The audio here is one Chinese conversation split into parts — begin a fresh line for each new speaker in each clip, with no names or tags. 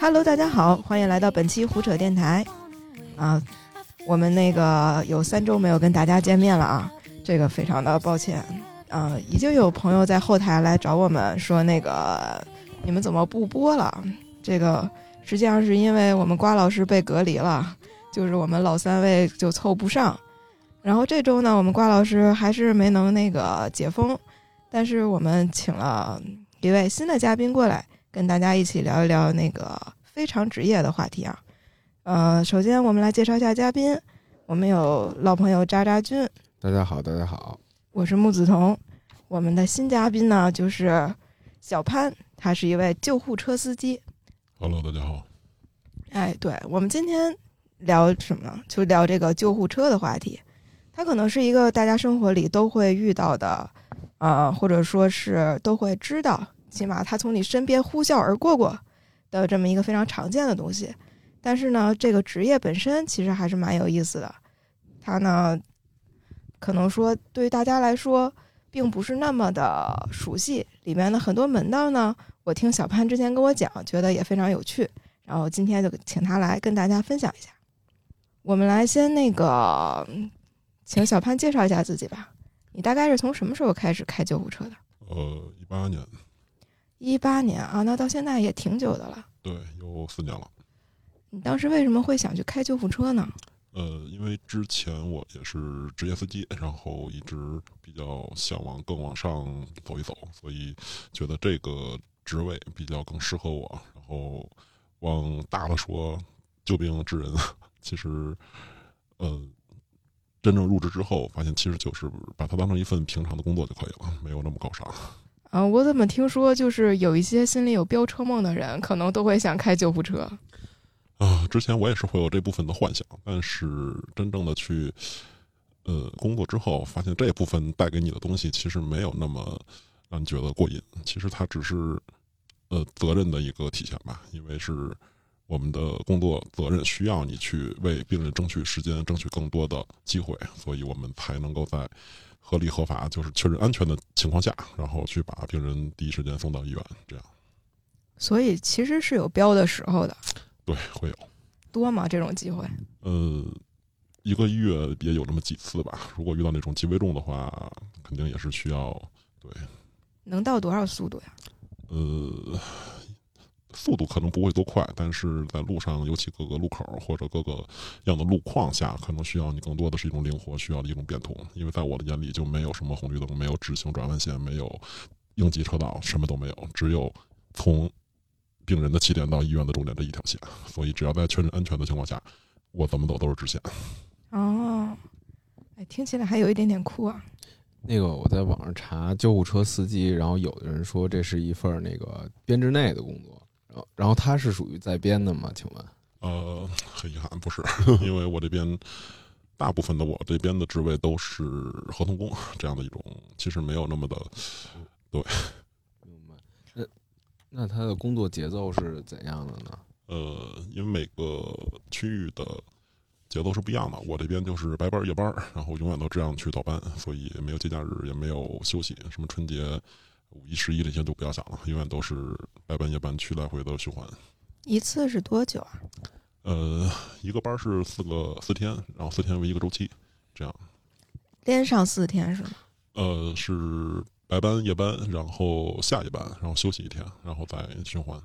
Hello，大家好，欢迎来到本期胡扯电台。啊，我们那个有三周没有跟大家见面了啊，这个非常的抱歉。啊，已经有朋友在后台来找我们说，那个你们怎么不播了？这个实际上是因为我们瓜老师被隔离了，就是我们老三位就凑不上。然后这周呢，我们瓜老师还是没能那个解封，但是我们请了一位新的嘉宾过来，跟大家一起聊一聊那个非常职业的话题啊。呃，首先我们来介绍一下嘉宾，我们有老朋友渣渣君，
大家好，大家好，
我是木子彤。我们的新嘉宾呢，就是小潘，他是一位救护车司机。
Hello，大家好。
哎，对我们今天聊什么呢？就聊这个救护车的话题。它可能是一个大家生活里都会遇到的，呃，或者说是都会知道，起码他从你身边呼啸而过过的这么一个非常常见的东西。但是呢，这个职业本身其实还是蛮有意思的。它呢，可能说对于大家来说，并不是那么的熟悉。里面的很多门道呢，我听小潘之前跟我讲，觉得也非常有趣。然后今天就请他来跟大家分享一下。我们来先那个，请小潘介绍一下自己吧。你大概是从什么时候开始开救护车的？
呃，一八年，
一八年啊，那到现在也挺久的了。
对，有四年了。
你当时为什么会想去开救护车呢？
呃，因为之前我也是职业司机，然后一直比较向往更往上走一走，所以觉得这个职位比较更适合我。然后往大了说，救病治人，其实，呃，真正入职之后，发现其实就是把它当成一份平常的工作就可以了，没有那么高尚。
啊，我怎么听说就是有一些心里有飙车梦的人，可能都会想开救护车。
啊，之前我也是会有这部分的幻想，但是真正的去呃工作之后，发现这部分带给你的东西其实没有那么让你觉得过瘾。其实它只是呃责任的一个体现吧，因为是我们的工作责任需要你去为病人争取时间，争取更多的机会，所以我们才能够在合理合法，就是确认安全的情况下，然后去把病人第一时间送到医院。这样
所以其实是有标的时候的，
对会有。
多吗？这种机会？
呃，一个月也有那么几次吧。如果遇到那种极危重的话，肯定也是需要对，
能到多少速度呀？
呃，速度可能不会多快，但是在路上，尤其各个路口或者各个样的路况下，可能需要你更多的是一种灵活，需要的一种变通。因为在我的眼里，就没有什么红绿灯，没有直行转弯线，没有应急车道，什么都没有，只有从病人的起点到医院的终点这一条线。所以，只要在确认安全的情况下，我怎么走都是直线。
哦，哎，听起来还有一点点酷啊。
那个我在网上查救护车司机，然后有的人说这是一份那个编制内的工作，然后然后他是属于在编的吗？请问？
呃，很遗憾，不是，因为我这边大部分的我这边的职位都是合同工这样的一种，其实没有那么的
明白。那那他的工作节奏是怎样的呢？
呃，因为每个区域的节奏是不一样的。我这边就是白班儿夜班儿，然后永远都这样去倒班，所以没有节假日，也没有休息，什么春节、五一、十一这些都不要想了，永远都是白班夜班去来回的循环。
一次是多久啊？
呃，一个班儿是四个四天，然后四天为一个周期，这样。
连上四天是吗？
呃，是白班、夜班，然后下夜班，然后休息一天，然后再循环。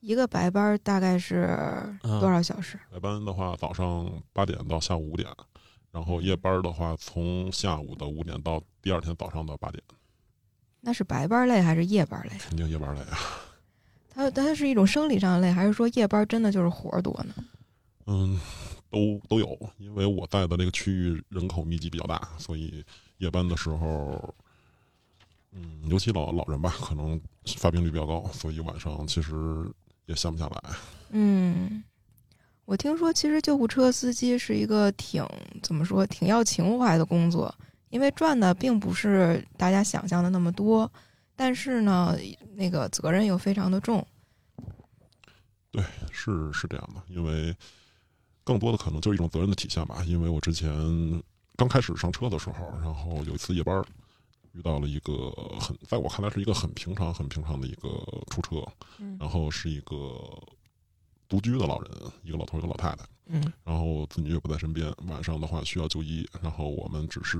一个白班儿大概是多少小时？
白班的话，早上八点到下午五点，然后夜班的话，从下午的五点到第二天早上的八点，
那是白班儿累还是夜班儿累？
肯定夜班累啊。
它它是一种生理上的累，还是说夜班儿真的就是活儿多呢？
嗯，都都有，因为我在的那个区域人口密集比较大，所以夜班的时候，嗯，尤其老老人吧，可能发病率比较高，所以晚上其实也闲不下来。
嗯，我听说其实救护车司机是一个挺怎么说挺要情怀的工作，因为赚的并不是大家想象的那么多，但是呢，那个责任又非常的重。
对是是这样的，因为更多的可能就是一种责任的体现吧。因为我之前刚开始上车的时候，然后有一次夜班儿，遇到了一个很在我看来是一个很平常、很平常的一个出车，
嗯
然后是一个独居的老人，一个老头儿一个老太太，
嗯
然后子女也不在身边，晚上的话需要就医，然后我们只是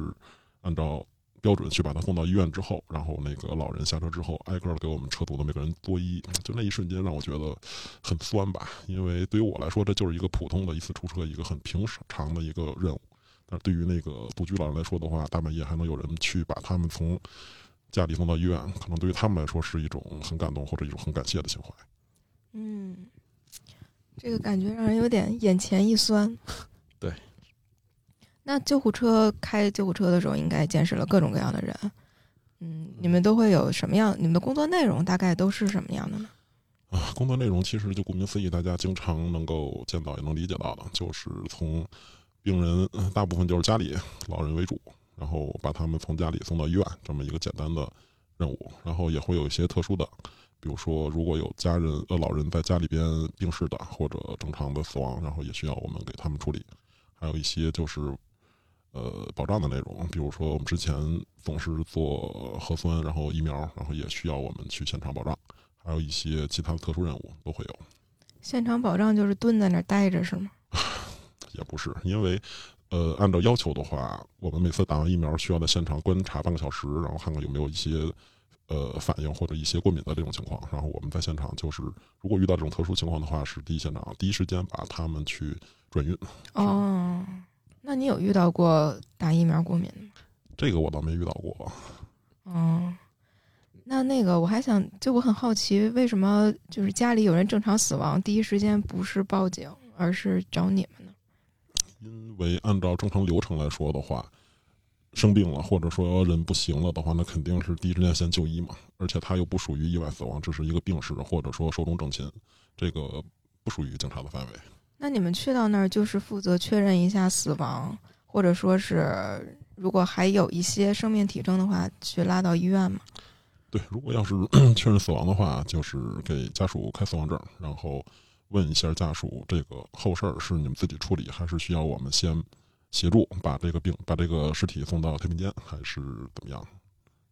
按照标准去把他送到医院之后，然后那个老人下车之后，挨个的给我们车组的每个人作揖，就那一瞬间让我觉得很酸吧，因为对于我来说，这就是一个普通的一次出车，一个很平常的一个任务，但是对于那个独居老人来说的话，大半夜还能有人去把他们从家里送到医院，可能对于他们来说是一种很感动或者一种很感谢的情怀。
嗯，这个感觉让人有点眼前一酸。
对。
那救护车开救护车的时候，应该见识了各种各样的人。嗯，你们都会有什么样？你们的工作内容大概都是什么样的呢？
啊，工作内容其实就顾名思义，大家经常能够见到也能理解到的，就是从病人呃大部分就是家里老人为主，然后把他们从家里送到医院这么一个简单的任务，然后也会有一些特殊的，比如说如果有家人呃老人在家里边病逝的或者正常的死亡，然后也需要我们给他们处理，还有一些就是呃保障的内容，比如说我们之前总是做核酸，然后疫苗，然后也需要我们去现场保障。还有一些其他的特殊任务都会有，
现场保障就是蹲在那儿待着是吗？
也不是因为，呃，按照要求的话，我们每次打完疫苗需要在现场观察半个小时，然后看看有没有一些呃反应或者一些过敏的这种情况。然后我们在现场就是，如果遇到这种特殊情况的话，是第一现场第一时间把他们去转运。
哦，那你有遇到过打疫苗过敏的吗？
这个我倒没遇到过。
哦，那那个我还想，就我很好奇，为什么就是家里有人正常死亡，第一时间不是报警，而是找你们呢？
因为按照正常流程来说的话，生病了或者说人不行了的话，那肯定是第一时间先就医嘛。而且他又不属于意外死亡，只是一个病史或者说寿终正寝，这个不属于警察的范围。
那你们去到那儿就是负责确认一下死亡，或者说是如果还有一些生命体征的话，去拉到医院吗？
对，如果要是 确认死亡的话，就是给家属开死亡证，然后问一下家属这个后事儿是你们自己处理，还是需要我们先协助把这个病把这个尸体送到太平间，还是怎么样？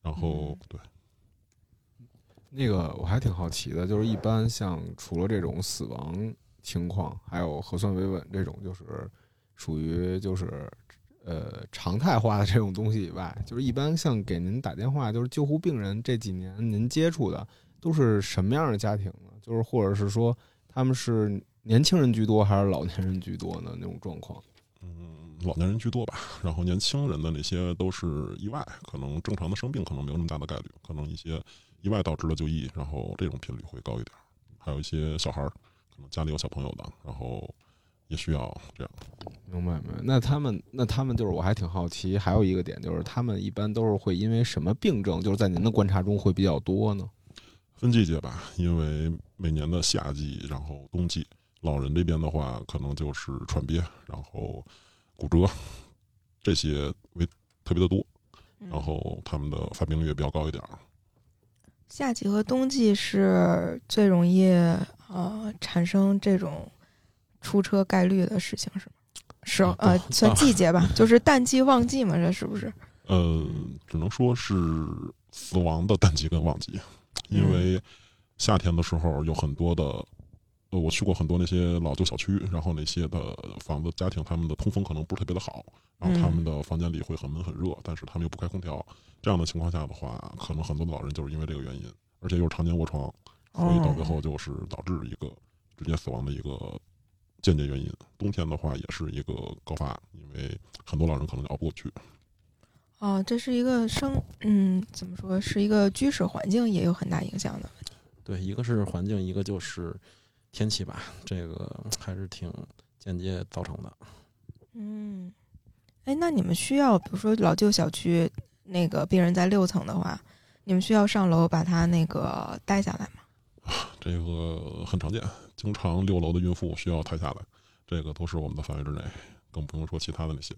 然后对，
那个我还挺好奇的，就是一般像除了这种死亡情况，还有核酸维稳这种，就是属于就是呃常态化的这种东西以外，就是一般像给您打电话，就是救护病人这几年您接触的都是什么样的家庭呢？就是或者是说他们是年轻人居多，还是老年人居多呢？那种状况？
嗯，老年人居多吧，然后年轻人的那些都是意外，可能正常的生病可能没有那么大的概率，可能一些意外导致的就医，然后这种频率会高一点。还有一些小孩儿，家里有小朋友的，然后也需要这样。
明白明白。那他们那他们就是我还挺好奇，还有一个点就是他们一般都是会因为什么病症，就是在您的观察中会比较多呢？
分季节吧，因为每年的夏季，然后冬季，老人这边的话，可能就是喘憋，然后骨折这些为特别的多，
嗯
然后他们的发病率也比较高一点儿。
夏季和冬季是最容易呃产生这种出车概率的事情，是吗？是
啊
呃，算季节吧，就是淡季旺季嘛，这是不是？
呃，只能说是死亡的淡季跟旺季，因为夏天的时候有很多的，呃，我去过很多那些老旧小区，然后那些的房子家庭，他们的通风可能不是特别的好，然后他们的房间里会很闷很热，但是他们又不开空调，这样的情况下的话，可能很多的老人就是因为这个原因，而且又是常年卧床，所以到最后就是导致一个直接死亡的一个间接原因。冬天的话也是一个高发，因为很多老人可能熬不过去。
哦，这是一个生，嗯，怎么说，是一个居室环境也有很大影响的。
对，一个是环境，一个就是天气吧，这个还是挺间接造成的。
嗯，哎，那你们需要，比如说老旧小区那个病人在六层的话，你们需要上楼把他那个带下来吗？
这个很常见，经常六楼的孕妇需要抬下来，这个都是我们的范围之内，更不用说其他的那些。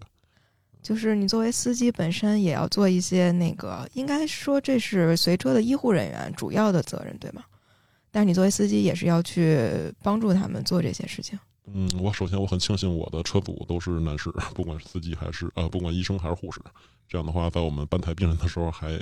就是你作为司机本身也要做一些那个，应该说这是随车的医护人员主要的责任，对吗？但是你作为司机也是要去帮助他们做这些事情。
嗯，我首先我很庆幸我的车组都是男士，不管是司机还是呃，不管医生还是护士，这样的话，在我们搬抬病人的时候，还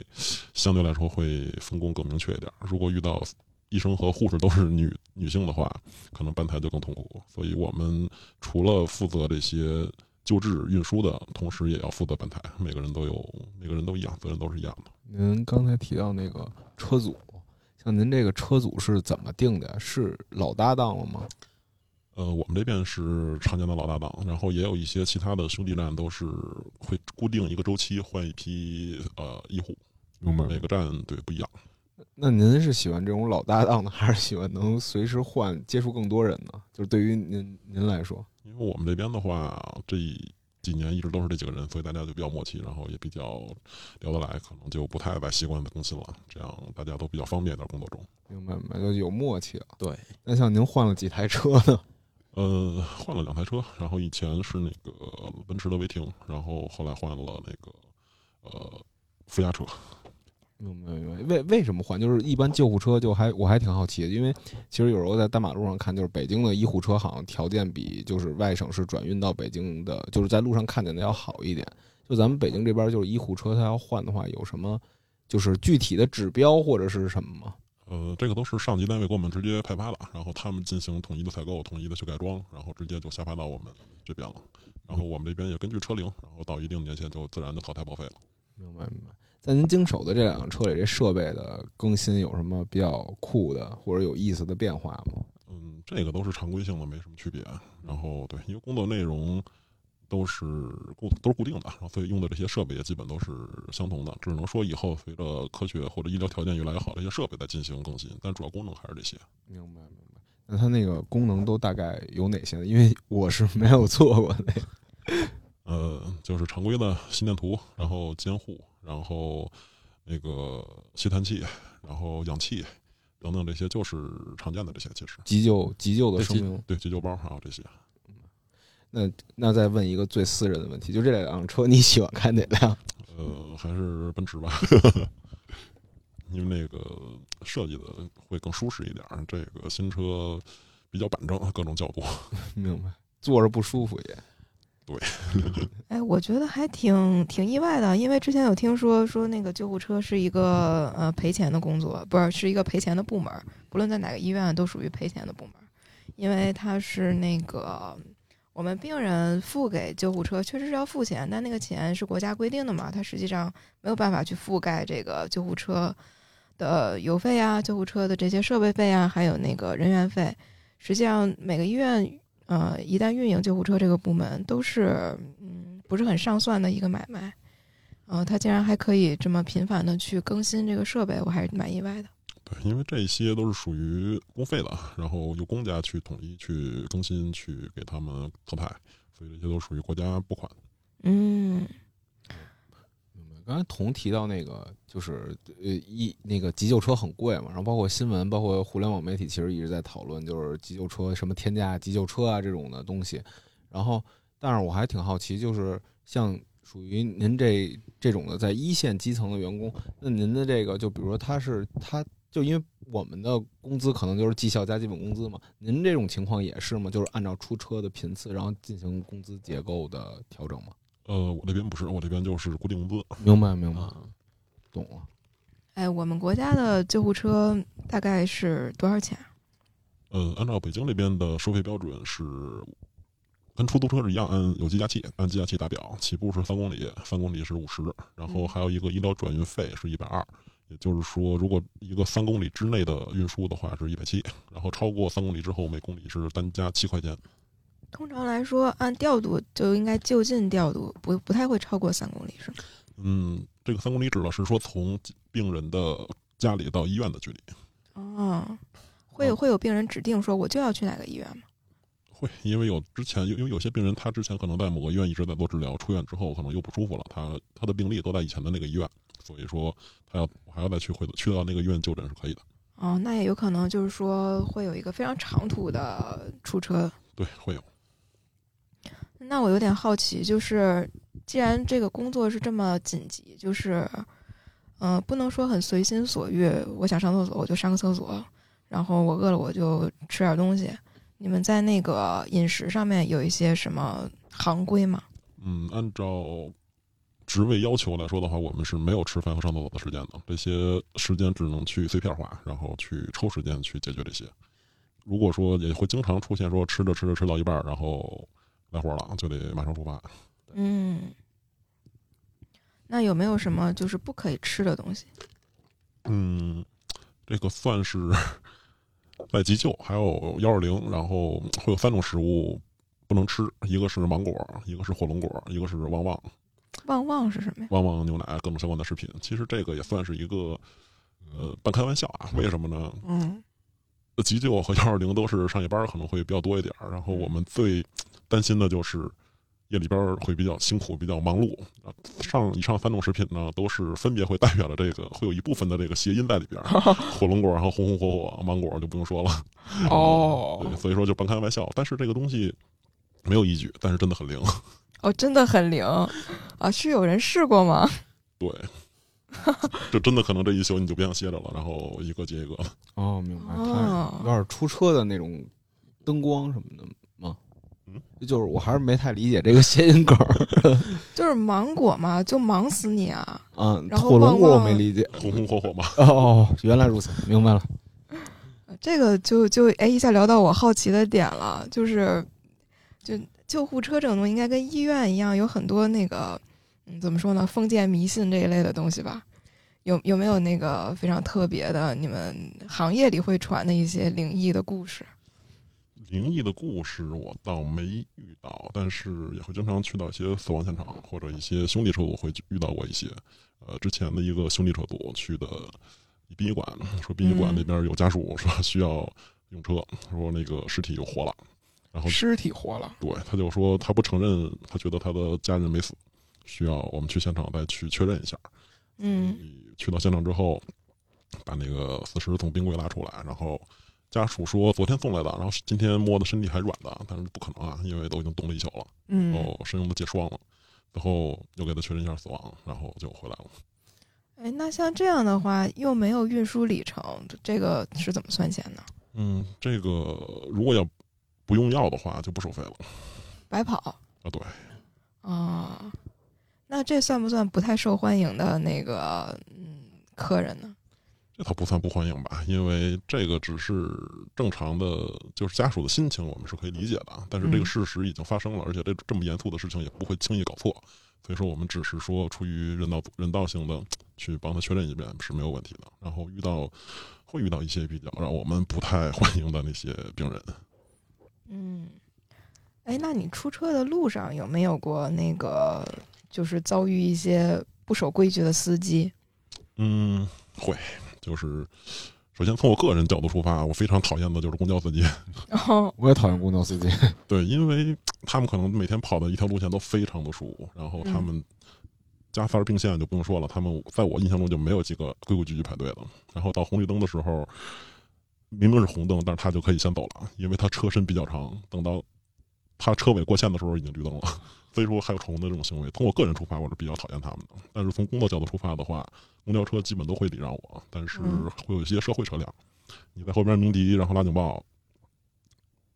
相对来说会分工更明确一点。如果遇到医生和护士都是女女性的话，可能搬抬就更痛苦。所以我们除了负责这些救治运输的同时，也要负责搬抬。每个人都有，每个人都一样，责任都是一样的。
您刚才提到那个车组，像您这个车组是怎么定的？是老搭档了吗？
呃，我们这边是常见的老搭档，然后也有一些其他的兄弟站都是会固定一个周期换一批呃医护，
明白
每个站对不一样。
那您是喜欢这种老搭档呢，还是喜欢能随时换、接触更多人呢？就是对于您您来说，
因为我们这边的话，这几年一直都是这几个人，所以大家就比较默契，然后也比较聊得来，可能就不太再习惯更新了，这样大家都比较方便在工作中。
明白明白，就有默契了。
对，
那像您换了几台车呢？
呃，换了两台车，然后以前是那个奔驰的威霆，然后后来换了那个呃私家车。
明白明白，为为什么换？就是一般救护车就还我还挺好奇的，因为其实有时候在大马路上看，就是北京的医护车好像条件比就是外省市转运到北京的，就是在路上看见的要好一点。就咱们北京这边，就是医护车它要换的话，有什么就是具体的指标或者是什么吗？
呃，这个都是上级单位给我们直接派发的，然后他们进行统一的采购、统一的去改装，然后直接就下发到我们这边了。然后我们这边也根据车龄，然后到一定年限就自然的淘汰报废了。
明白明白。在您经手的这两辆车里，这设备的更新有什么比较酷的或者有意思的变化吗？
嗯，这个都是常规性的，没什么区别。然后对，因为工作内容都是固都是固定的，然后所以用的这些设备也基本都是相同的。只能说以后随着科学或者医疗条件越来越好，这些设备在进行更新，但主要功能还是这些。
明白明白。那它那个功能都大概有哪些呢？因为我是没有做过那个。
呃，就是常规的心电图，然后监护，然后那个吸痰器，然后氧气等等这些，就是常见的这些。其实
急救急救的生命。
对急救包还有这些。
那那再问一个最私人的问题，就这两辆车，你喜欢开哪辆？
呃，还是奔驰吧，因为那个设计的会更舒适一点儿。这个新车比较板正，各种角度。
明白，坐着不舒服也。
对 哎，我觉得还挺挺意外的，因为之前有听说说那个救护车是一个呃赔钱的工作，不是是一个赔钱的部门，不论在哪个医院都属于赔钱的部门，因为它是那个我们病人付给救护车确实是要付钱，但那个钱是国家规定的嘛，它实际上没有办法去覆盖这个救护车的油费啊、救护车的这些设备费啊，还有那个人员费。实际上每个医院呃，一旦运营救护车这个部门，都是嗯不是很上算的一个买卖。呃，他竟然还可以这么频繁的去更新这个设备，我还是蛮意外的。
对，因为这些都是属于公费的，然后由公家去统一去更新，去给他们特派，所以这些都属于国家拨款。
嗯。
刚才童提到那个，就是呃一那个急救车很贵嘛，然后包括新闻，包括互联网媒体，其实一直在讨论，就是急救车什么天价急救车啊这种的东西。然后，但是我还挺好奇，就是像属于您这这种的在一线基层的员工，那您的这个，就比如说他是他。就因为我们的工资可能就是绩效加基本工资嘛，您这种情况也是吗？就是按照出车的频次，然后进行工资结构的调整吗？
呃，我这边不是，我这边就是固定工资。
明白，明白，
啊，
懂了。
哎，我们国家的救护车大概是多少钱啊？
呃，按照北京这边的收费标准是跟出租车是一样，按有计价器，按计价器打表，起步是三公里，三公里是五十，然后还有一个医疗转运费是一百二。也就是说，如果一个三公里之内的运输的话是一百七，然后超过三公里之后，每公里是单加七块钱。
通常来说，按调度就应该就近调度，不不太会超过三公里，是吗？
嗯，这个三公里指的是说从病人的家里到医院的距离。
哦，会有会有病人指定说我就要去哪个医院吗？
会，因为有之前有因为有些病人他之前可能在某个医院一直在做治疗，出院之后可能又不舒服了，他他的病历都在以前的那个医院，所以说他要我还要再去回去到那个医院就诊是可以的。
哦，那也有可能就是说会有一个非常长途的出车。
对，会有。
那我有点好奇，就是既然这个工作是这么紧急，就是嗯、呃不能说很随心所欲，我想上厕所我就上个厕所，然后我饿了我就吃点东西。你们在那个饮食上面有一些什么行规吗？
嗯，按照职位要求来说的话，我们是没有吃饭和上厕所的时间的，这些时间只能去碎片化，然后去抽时间去解决这些。如果说也会经常出现说吃着吃着吃到一半，然后来火了，就得马上出发。
嗯，那有没有什么就是不可以吃的东西？
嗯，这个算是 在急救，还有幺二零，然后会有三种食物不能吃，一个是芒果，一个是火龙果，一个是旺旺。
旺旺是什么呀？
旺旺牛奶各种相关的食品。其实这个也算是一个呃半开玩笑啊。为什么呢？
嗯
急救和幺二零都是上夜班可能会比较多一点儿，然后我们最担心的就是夜里边会比较辛苦、比较忙碌。啊上以上三种食品呢，都是分别会代表了这个 会有一部分的这个谐音在里边。火龙果，然后红红火火，芒果就不用说了。
哦
对，所以说就半开玩笑。但是这个东西没有依据，但是真的很灵。
哦，真的很灵啊！是有人试过吗？
对，就真的可能这一宿你就不想歇着了，然后一个接一个。
哦，明白，
哦
它有点出车的那种灯光什么的就是我还是没太理解这个谐音梗儿
就是芒果嘛，就忙死你啊！
嗯。
然后
火龙果我没理解。
红红火火嘛，
哦，原来如此，明白了。
这个就就哎，一下聊到我好奇的点了，就是就救护车这种东西，应该跟医院一样，有很多那个嗯，怎么说呢，封建迷信这一类的东西吧？有有没有那个非常特别的，你们行业里会传的一些灵异的故事？
灵异的故事我倒没遇到，但是也会经常去到一些死亡现场或者一些兄弟车组会遇到过一些。呃，之前的一个兄弟车组去的殡仪馆，说殡仪馆
嗯
那边有家属说需要用车，说那个尸体就活了，然后
尸体活了，
对他就说他不承认，他觉得他的家人没死，需要我们去现场再去确认一下。
嗯
去到现场之后，把那个死尸从冰柜拉出来，然后家属说昨天送来的，然后今天摸的身体还软的，但是不可能啊，因为都已经冻了一宿了，
嗯
然后身上都结霜了，然后又给他确认一下死亡，然后就回来了。
哎，那像这样的话，又没有运输里程，这个是怎么算钱呢？
嗯，这个如果要不用药的话，就不收费了
白跑
啊。对，
啊？那这算不算不太受欢迎的那个嗯客人呢？
这倒不算不欢迎吧，因为这个只是正常的，就是家属的心情，我们是可以理解的。但是这
嗯
个事实已经发生了，而且这这么严肃的事情也不会轻易搞错，所以说我们只是说出于人道人道性的去帮他确认一遍是没有问题的。然后遇到会遇到一些比较让我们不太欢迎的那些病人，
嗯，哎，那你出车的路上有没有过那个就是遭遇一些不守规矩的司机？
嗯，会就是。首先，从我个人角度出发，我非常讨厌的就是公交司机。
哦，
我也讨厌公交司机。
对，因为他们可能每天跑的一条路线都非常的熟，然后他们加塞儿并线就不用说了，他们在我印象中就没有几个规规矩矩排队的。然后到红绿灯的时候，明明是红灯，但是他就可以先走了，因为他车身比较长，等到他车尾过线的时候已经绿灯了。所以说还有闯红灯这种行为，从我个人出发，我是比较讨厌他们的。但是从工作角度出发的话，公交车基本都会礼让我，但是
嗯
会有一些社会车辆，你在后边鸣笛，然后拉警报，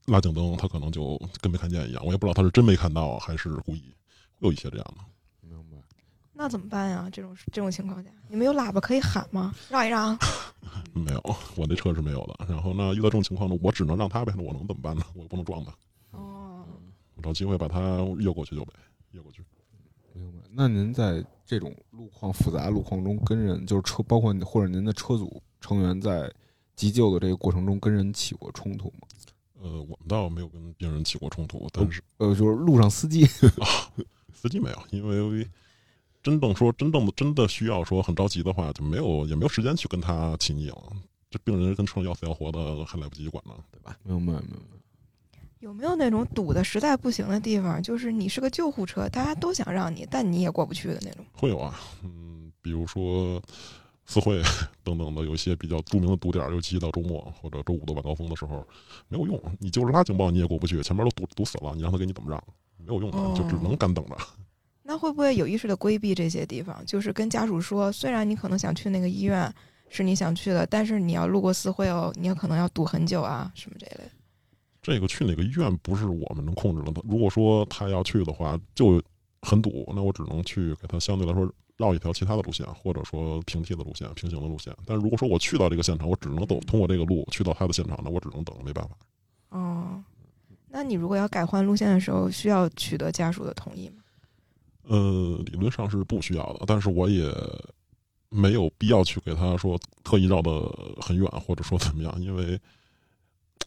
拉警灯，他可能就跟没看见一样。我也不知道他是真没看到还是故意，会有一些这样的。
明白。
那怎么办呀？这种这种情况下，你们有喇叭可以喊吗？让一让。
没有，我那车是没有的。然后呢，遇到这种情况呢，我只能让他呗，那我能怎么办呢？我又不能撞他，找机会把他越过去就呗，越过去。
明白。那您在这种路况复杂路况中跟人，就是车，包括你或者您的车组成员在急救的这个过程中跟人起过冲突吗？
呃，我们倒没有跟病人起过冲突，但是
呃，就是路上司机。
司机没有，因为真正说真正的真的需要说很着急的话，就没有也没有时间去跟他起腻了。这病人跟车要死要活的，还来不及管呢，对吧？
明白，明白。
有没有那种堵的实在不行的地方？就是你是个救护车，大家都想让你，但你也过不去的那种。
会有啊，嗯，比如说四惠 等等的，有一些比较著名的堵点儿，尤其到周末或者周五的晚高峰的时候，没有用。你就是拉警报你也过不去，前面都堵堵死了，你让他给你怎么让？没有用的，就只能干等着。
那会不会有意识的规避这些地方？就是跟家属说，虽然你可能想去那个医院，是你想去的，但是你要路过四惠哦，你有可能要堵很久啊，什么这一类的。
这个去哪个医院不是我们能控制的。如果说他要去的话，就很堵，那我只能去给他相对来说绕一条其他的路线，或者说平替的路线、平行的路线。但如果说我去到这个现场，我只能走通过这个路去到他的现场，那我只能等，没办法。
哦，那你如果要改换路线的时候，需要取得家属的同意吗？
呃，理论上是不需要的，但是我也没有必要去给他说特意绕得很远，或者说怎么样，因为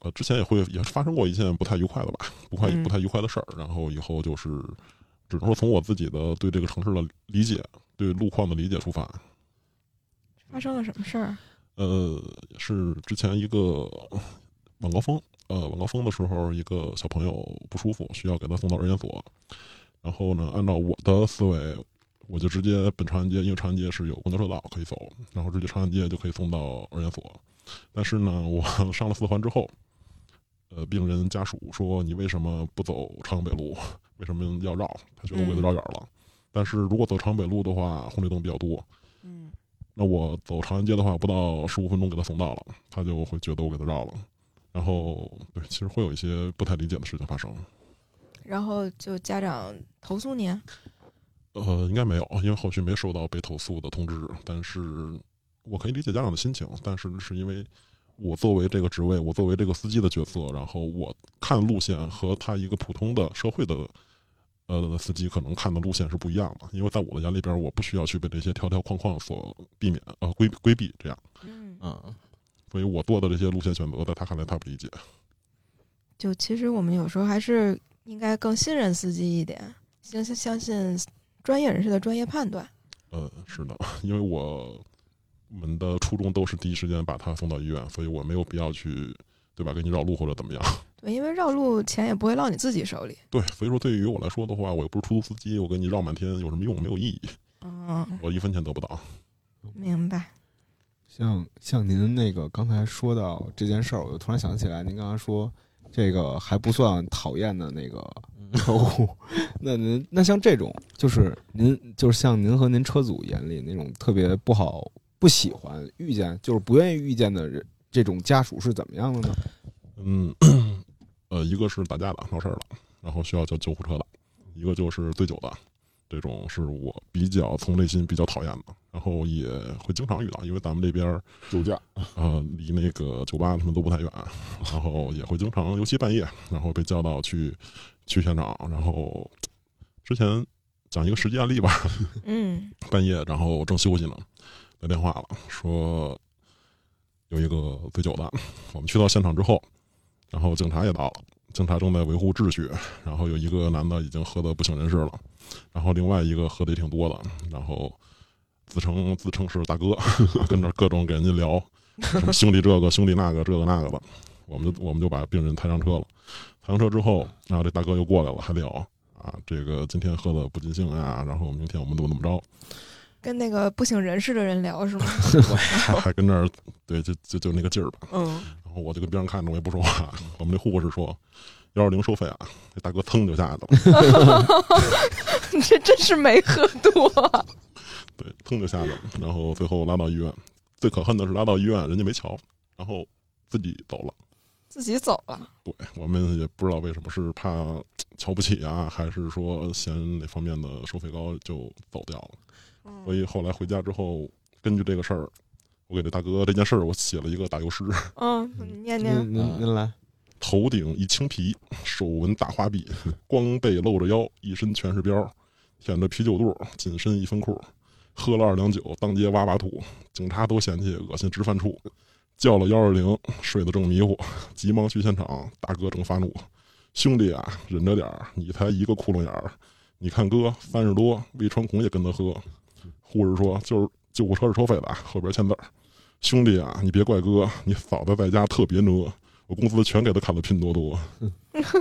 呃之前也会也发生过一件不太愉快的吧，不快
嗯
不太愉快的事儿，然后以后就是只能说从我自己的对这个城市的理解、对路况的理解出发。
发生了什么事儿？
呃，是之前一个晚高峰，呃，晚高峰的时候，一个小朋友不舒服，需要给他送到儿研所。然后呢，按照我的思维，我就直接奔长安街，因为长安街是有公交车道可以走，然后直接长安街就可以送到儿研所。但是呢，我上了四环之后，呃，病人家属说：“你为什么不走朝阳北路？为什么要绕？他觉得我给他绕远了。但是如果走朝阳北路的话，红绿灯比较多，
嗯，
那我走长安街的话，不到十五分钟给他送到了，他就会觉得我给他绕了。然后，对，其实会有一些不太理解的事情发生。
然后就家长投诉你啊？
呃，应该没有，因为后续没收到被投诉的通知。但是我可以理解家长的心情，但是是因为我作为这个职位，我作为这个司机的角色，然后我看路线和他一个普通的社会的呃司机可能看的路线是不一样的。因为在我的眼里边，我不需要去被这些条条框框所避免呃规规避这样，
嗯，
嗯，
所以我做的这些路线选择，在他看来他不理解。
就其实我们有时候还是应该更信任司机一点，相信相信专业人士的专业判断。
嗯，是的，因为我们的初衷都是第一时间把他送到医院，所以我没有必要去，对吧？给你绕路或者怎么样。
对，因为绕路钱也不会落你自己手里。
对，所以说对于我来说的话，我又不是出租司机，我给你绕满天有什么用？没有意义，
嗯，
我一分钱得不到。
明白。
像像您那个刚才说到这件事儿，我就突然想起来，您刚才说这个还不算讨厌的那个客户，那您那像这种，就是您就是像您和您车主眼里那种特别不好、不喜欢遇见，就是不愿意遇见的人，这种家属是怎么样的呢？
嗯，呃，一个是打架的闹事儿了，然后需要叫救护车的；一个就是醉酒的，这种是我比较从内心比较讨厌的，然后也会经常遇到，因为咱们这边儿
酒驾，
呃，离那个酒吧他们都不太远，然后也会经常，尤其半夜，然后被叫到去去现场，然后之前讲一个实际案例吧，
嗯
半夜，然后正休息呢，来电话了，说有一个醉酒的，我们去到现场之后，然后警察也到了，警察正在维护秩序，然后有一个男的已经喝的不省人事了，然后另外一个喝的也挺多的，然后自称自称是大哥，跟着各种给人家聊，什么兄弟这个兄弟那个这个那个的，我们就我们就把病人抬上车了，抬上车之后，然后这大哥又过来了，还聊啊，这个今天喝的不尽兴啊，然后明天我们怎么怎么着，
跟那个不省人事的人聊是吗？
还还跟那儿对，就就就那个劲儿吧。
嗯，
然后我就跟边上看着，我也不说话。我们那护士说幺二零收费啊，那大哥噌就下来了，
你这真是没喝多。
对，噌就下去了。然后最后拉到医院，最可恨的是拉到医院人家没瞧，然后自己走了。
自己走了。
对我们也不知道为什么是怕瞧不起啊，还是说嫌哪方面的收费高就走掉了。所以后来回家之后，根据这个事儿，我给这大哥这件事儿，我写了一个打油诗。
嗯，你念念。
您您您来，
头顶一青皮，手纹大花臂，光背露着腰，一身全是膘，舔着啤酒肚，紧身一分裤，喝了二两酒，当街挖挖土，警察都嫌弃恶心直犯怵，叫了幺二零，睡得正迷糊，急忙去现场，大哥正发怒，兄弟啊，忍着点儿，你才一个窟窿眼儿，你看哥三十多，胃穿孔也跟他喝，护士说就是救护车是收费的啊，后边签字儿，兄弟啊，你别怪哥，你嫂子在家特别呢。我工资全给她砍了拼多多。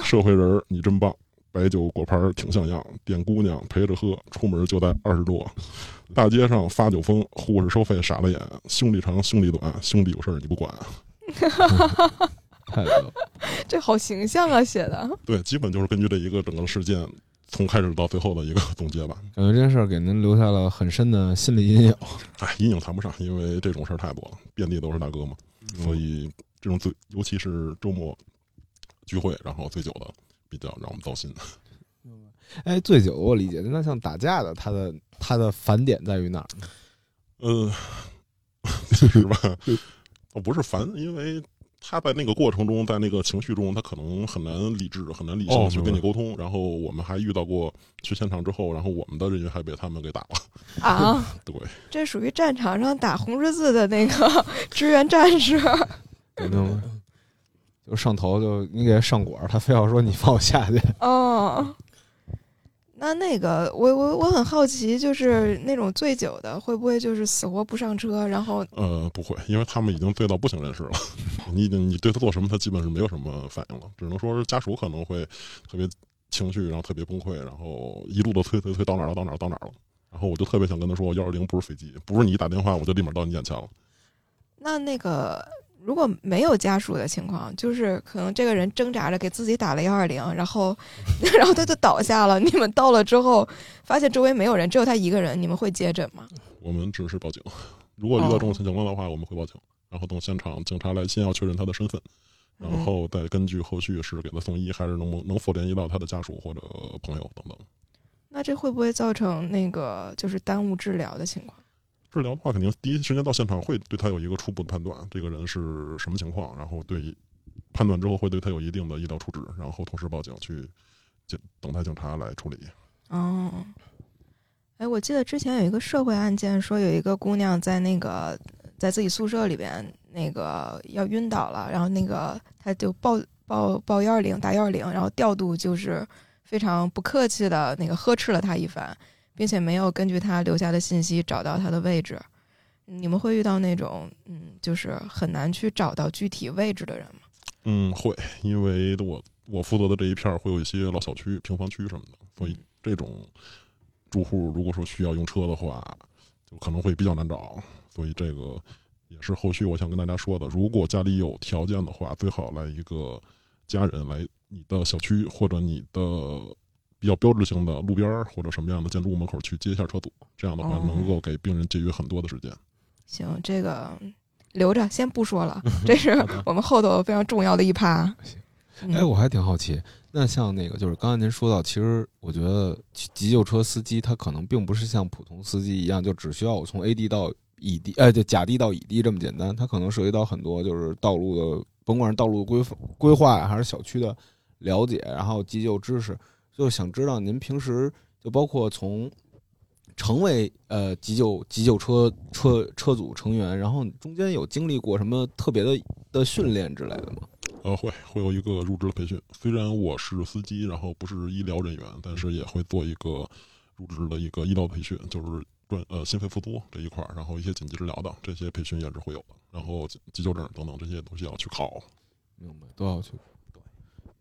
社会人儿，你真棒！白酒果盘挺像样，点姑娘陪着喝，出门就带二十多。大街上发酒疯，护士收费傻了眼，兄弟长兄弟短，兄弟有事儿你不管。
太乐了。
这好形象啊，写的。
对，基本就是根据这一个整个事件，从开始到最后的一个总结吧。
感觉这件事儿给您留下了很深的心理阴影。
哎，阴影谈不上，因为这种事儿太多了，遍地都是大哥嘛，所以这种最，尤其是周末，聚会，然后醉酒的比较让我们糟心。
哎，醉酒我理解，那像打架的，他的他的返点在于哪儿呢？
呃，是吧，哦不是烦，因为他在那个过程中，在那个情绪中，他可能很难理智、很难理性去跟你沟通。然后我们还遇到过去现场之后，然后我们的人员还被他们给打了。
啊，
对，
这属于战场上打红十字的那个支援战士。
明白？就上头就你给他上管儿，他非要说你放我下去。
哦，那那个我我我很好奇，就是那种醉酒的会不会就是死活不上车，然后
呃，不会，因为他们已经醉到不省人事了。你你对他做什么，他基本是没有什么反应了，只能说是家属可能会特别情绪，然后特别崩溃，然后一路的推推推到哪儿了，到哪儿了，到哪儿了。然后我就特别想跟他说，幺二零不是飞机，不是你一打电话我就立马到你眼前了。
那那个如果没有家属的情况，就是可能这个人挣扎着给自己打了幺二零，然后 然后他就倒下了。你们到了之后，发现周围没有人，只有他一个人，你们会接诊吗？
我们只是报警。如果遇到这种情况的话，我们会报警，然后等现场警察来，先要确认他的身份，然
嗯
后再根据后续是给他送医，还是能能否联系到他的家属或者朋友等等。
那这会不会造成那个就是耽误治疗的情况？
治疗的话，肯定第一时间到现场会对他有一个初步的判断，这个人是什么情况，然后对判断之后会对他有一定的医疗处置，然后同时报警去警等待警察来处理。
哦，哎，我记得之前有一个社会案件，说有一个姑娘在那个在自己宿舍里边那个要晕倒了，然后那个她就报报报幺二零打幺二零，然后调度就是非常不客气的那个呵斥了她一番，并且没有根据他留下的信息找到他的位置。你们会遇到那种嗯，就是很难去找到具体位置的人吗？
嗯，会，因为我我负责的这一片儿会有一些老小区、平房区什么的，所以这种住户如果说需要用车的话，就可能会比较难找。所以这个也是后续我想跟大家说的，如果家里有条件的话，最好来一个家人来你的小区或者你的比较标志性的路边儿或者什么样的建筑物门口去接一下车阻，这样的话
哦
能够给病人节约很多的时间。
行，这个留着，先不说了，这是我们后头非常重要的一趴。嗯
哎，我还挺好奇，那像那个就是刚才您说到，其实我觉得急救车司机他可能并不是像普通司机一样，就只需要我从 A 地到乙地，哎，就甲地到乙地这么简单，他可能涉及到很多就是道路的，甭管是道路规规划，还是小区的了解，然后急救知识，就想知道您平时就包括从成为呃急救急救车车车组成员，然后中间有经历过什么特别的的训练之类的吗？
呃，会会有一个入职的培训。虽然我是司机，然后不是医疗人员，但是也会做一个入职的一个医疗培训，就是专呃心肺复苏这一块儿，然后一些紧急治疗的这些培训也是会有的。然后急急救证等等这些东西要去考。
明白，都要去。对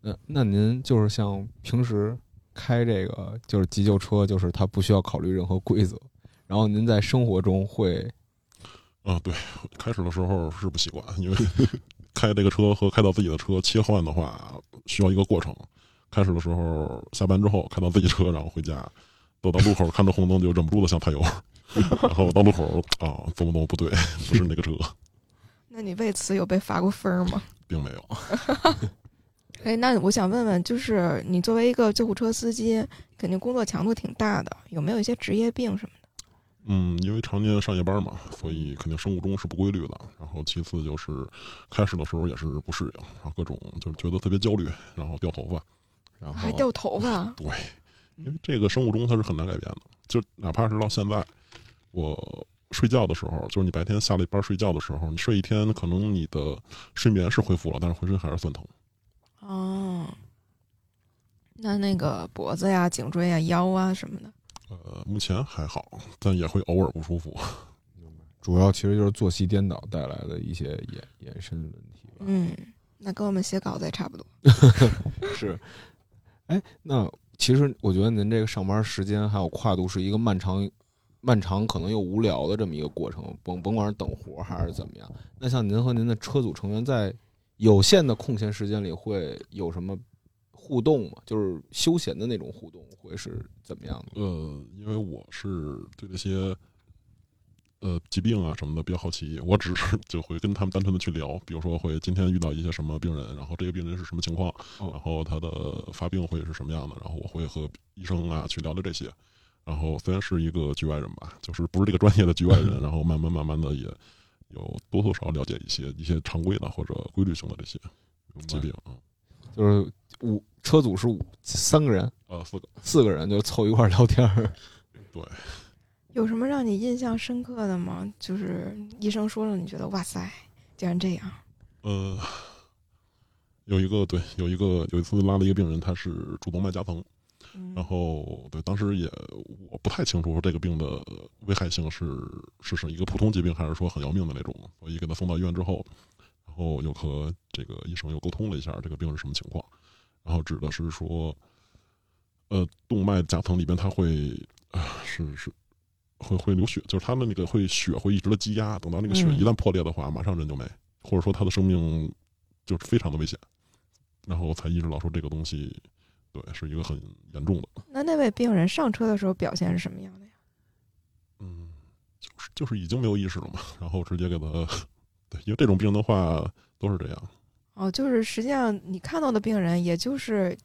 那那您就是像平时开这个就是急救车，就是它不需要考虑任何规则，然后您在生活中会
啊、对，开始的时候是不习惯，因为 开这个车和开到自己的车切换的话需要一个过程。开始的时候下班之后开到自己车，然后回家，走到路口看着红灯就忍不住的想踩油，然后到路口啊，怎么怎么不对，不是那个车，
那你为此有被罚过分吗？
并没有。
哎，那我想问问，就是你作为一个救护车司机，肯定工作强度挺大的，有没有一些职业病什么的？
嗯，因为常年上夜班嘛，所以肯定生物钟是不规律的。然后其次就是开始的时候也是不适应，然后各种就是觉得特别焦虑，然后掉头发，然后
还掉头发？
对，因为这个生物钟它是很难改变的，就哪怕是到现在，我睡觉的时候，就是你白天下了一班睡觉的时候，你睡一天，可能你的睡眠是恢复了，但是浑身还是酸疼。
哦，那那个脖子呀、颈椎呀、腰啊什么的，
呃，目前还好，但也会偶尔不舒服。
主要其实就是作息颠倒带来的一些延延伸问题吧。
嗯，那跟我们写稿子也差不多。
是，哎，那其实我觉得您这个上班时间还有跨度是一个漫长、漫长可能又无聊的这么一个过程，甭甭管是等活儿还是怎么样。那像您和您的车组成员在有限的空闲时间里会有什么互动吗？就是休闲的那种互动会是怎么样的？
呃，因为我是对那些呃疾病啊什么的比较好奇，我只是就会跟他们单纯的去聊，比如说会今天遇到一些什么病人，然后这个病人是什么情况，
哦
然后他的发病会是什么样的，然后我会和医生啊去聊聊这些。然后虽然是一个局外人吧，就是不是这个专业的局外人，然后慢慢慢慢的也有多多少少了解一些一些常规的或者规律性的这些疾病啊。
就是五车组是五三个人，
呃，四个
四个人就凑一块儿聊天儿。
对有什么让你印象深刻的吗？就是医生说了，你觉得哇塞，竟然这样？
呃，有一个对，有一个有一次拉了一个病人，他是主动脉夹层，
嗯
然后对，当时也我不太清楚这个病的危害性是是是一个普通疾病，还是说很要命的那种，所以给他送到医院之后，然后又和这个医生又沟通了一下这个病是什么情况，然后指的是说，呃，动脉夹层里边它会啊、是是会会流血，就是他们那个会血会一直的积压，等到那个血
嗯。
一旦破裂的话，马上人就没，或者说他的生命就是非常的危险，然后才意识到说这个东西对是一个很严重的。
那那位病人上车的时候表现是什么样的呀？
嗯，就是就是已经没有意识了嘛，然后直接给他，对，因为这种病的话都是这样，
哦，就是实际上你看到的病人，也就是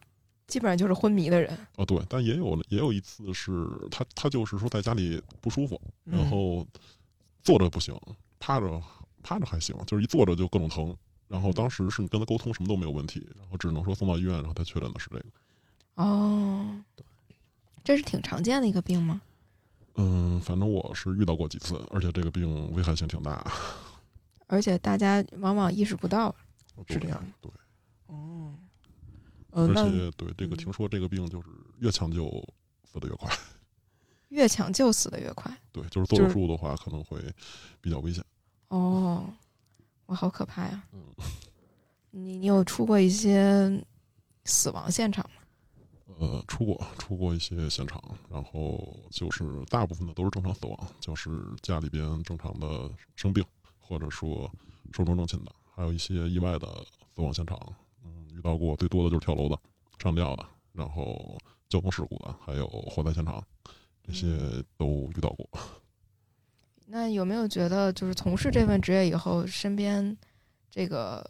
基本上就是昏迷的人，
哦对，但也有也有一次是他他就是说在家里不舒服，然
嗯。
后坐着不行，趴着趴着还行，就是一坐着就各种疼，然后当时是你跟他沟通什么都没有问题，然后只能说送到医院，然后他确诊的是这个，
哦，这是挺常见的一个病吗？
嗯，反正我是遇到过几次，而且这个病危害性挺大，
而且大家往往意识不到。
是这样
对，
哦，
嗯，
而且对这个
嗯
听说这个病就是越抢救死的越快。
越抢救死的越快。
对，就是做
就是
手术的话可能会比较危险。
哦，哇，好可怕呀！
嗯
你你有出过一些死亡现场吗？
呃，出过出过一些现场，然后就是大部分的都是正常死亡，就是家里边正常的生病，或者说寿终正寝的，还有一些意外的死亡现场。嗯，遇到过最多的就是跳楼的、上吊的，然后交通事故的，还有火灾现场，这些都遇到过。
那有没有觉得，就是从事这份职业以后，身边这个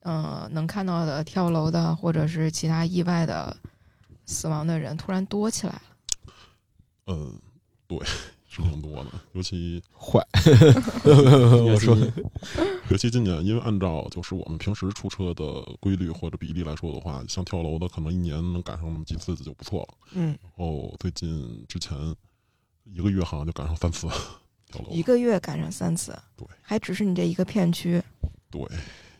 呃能看到的跳楼的，或者是其他意外的死亡的人突然多起来了？
嗯，对，是挺多的，尤其
坏，我说
尤其今年，因为按照就是我们平时出车的规律或者比例来说的话，像跳楼的可能一年能赶上那么几次就不错了。
嗯，
然后最近之前一个月好像就赶上三次 跳楼
一，个月赶上三次，
对，
还只是你这一个片区
对，